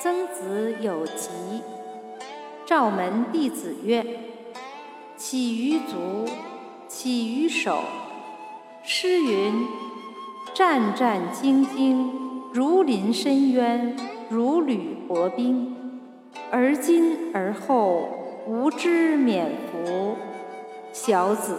曾子有疾，召门弟子曰：“起于足，起于手。诗云：‘战战兢兢，如临深渊，如履薄冰。’而今而后，无知免服，小子。”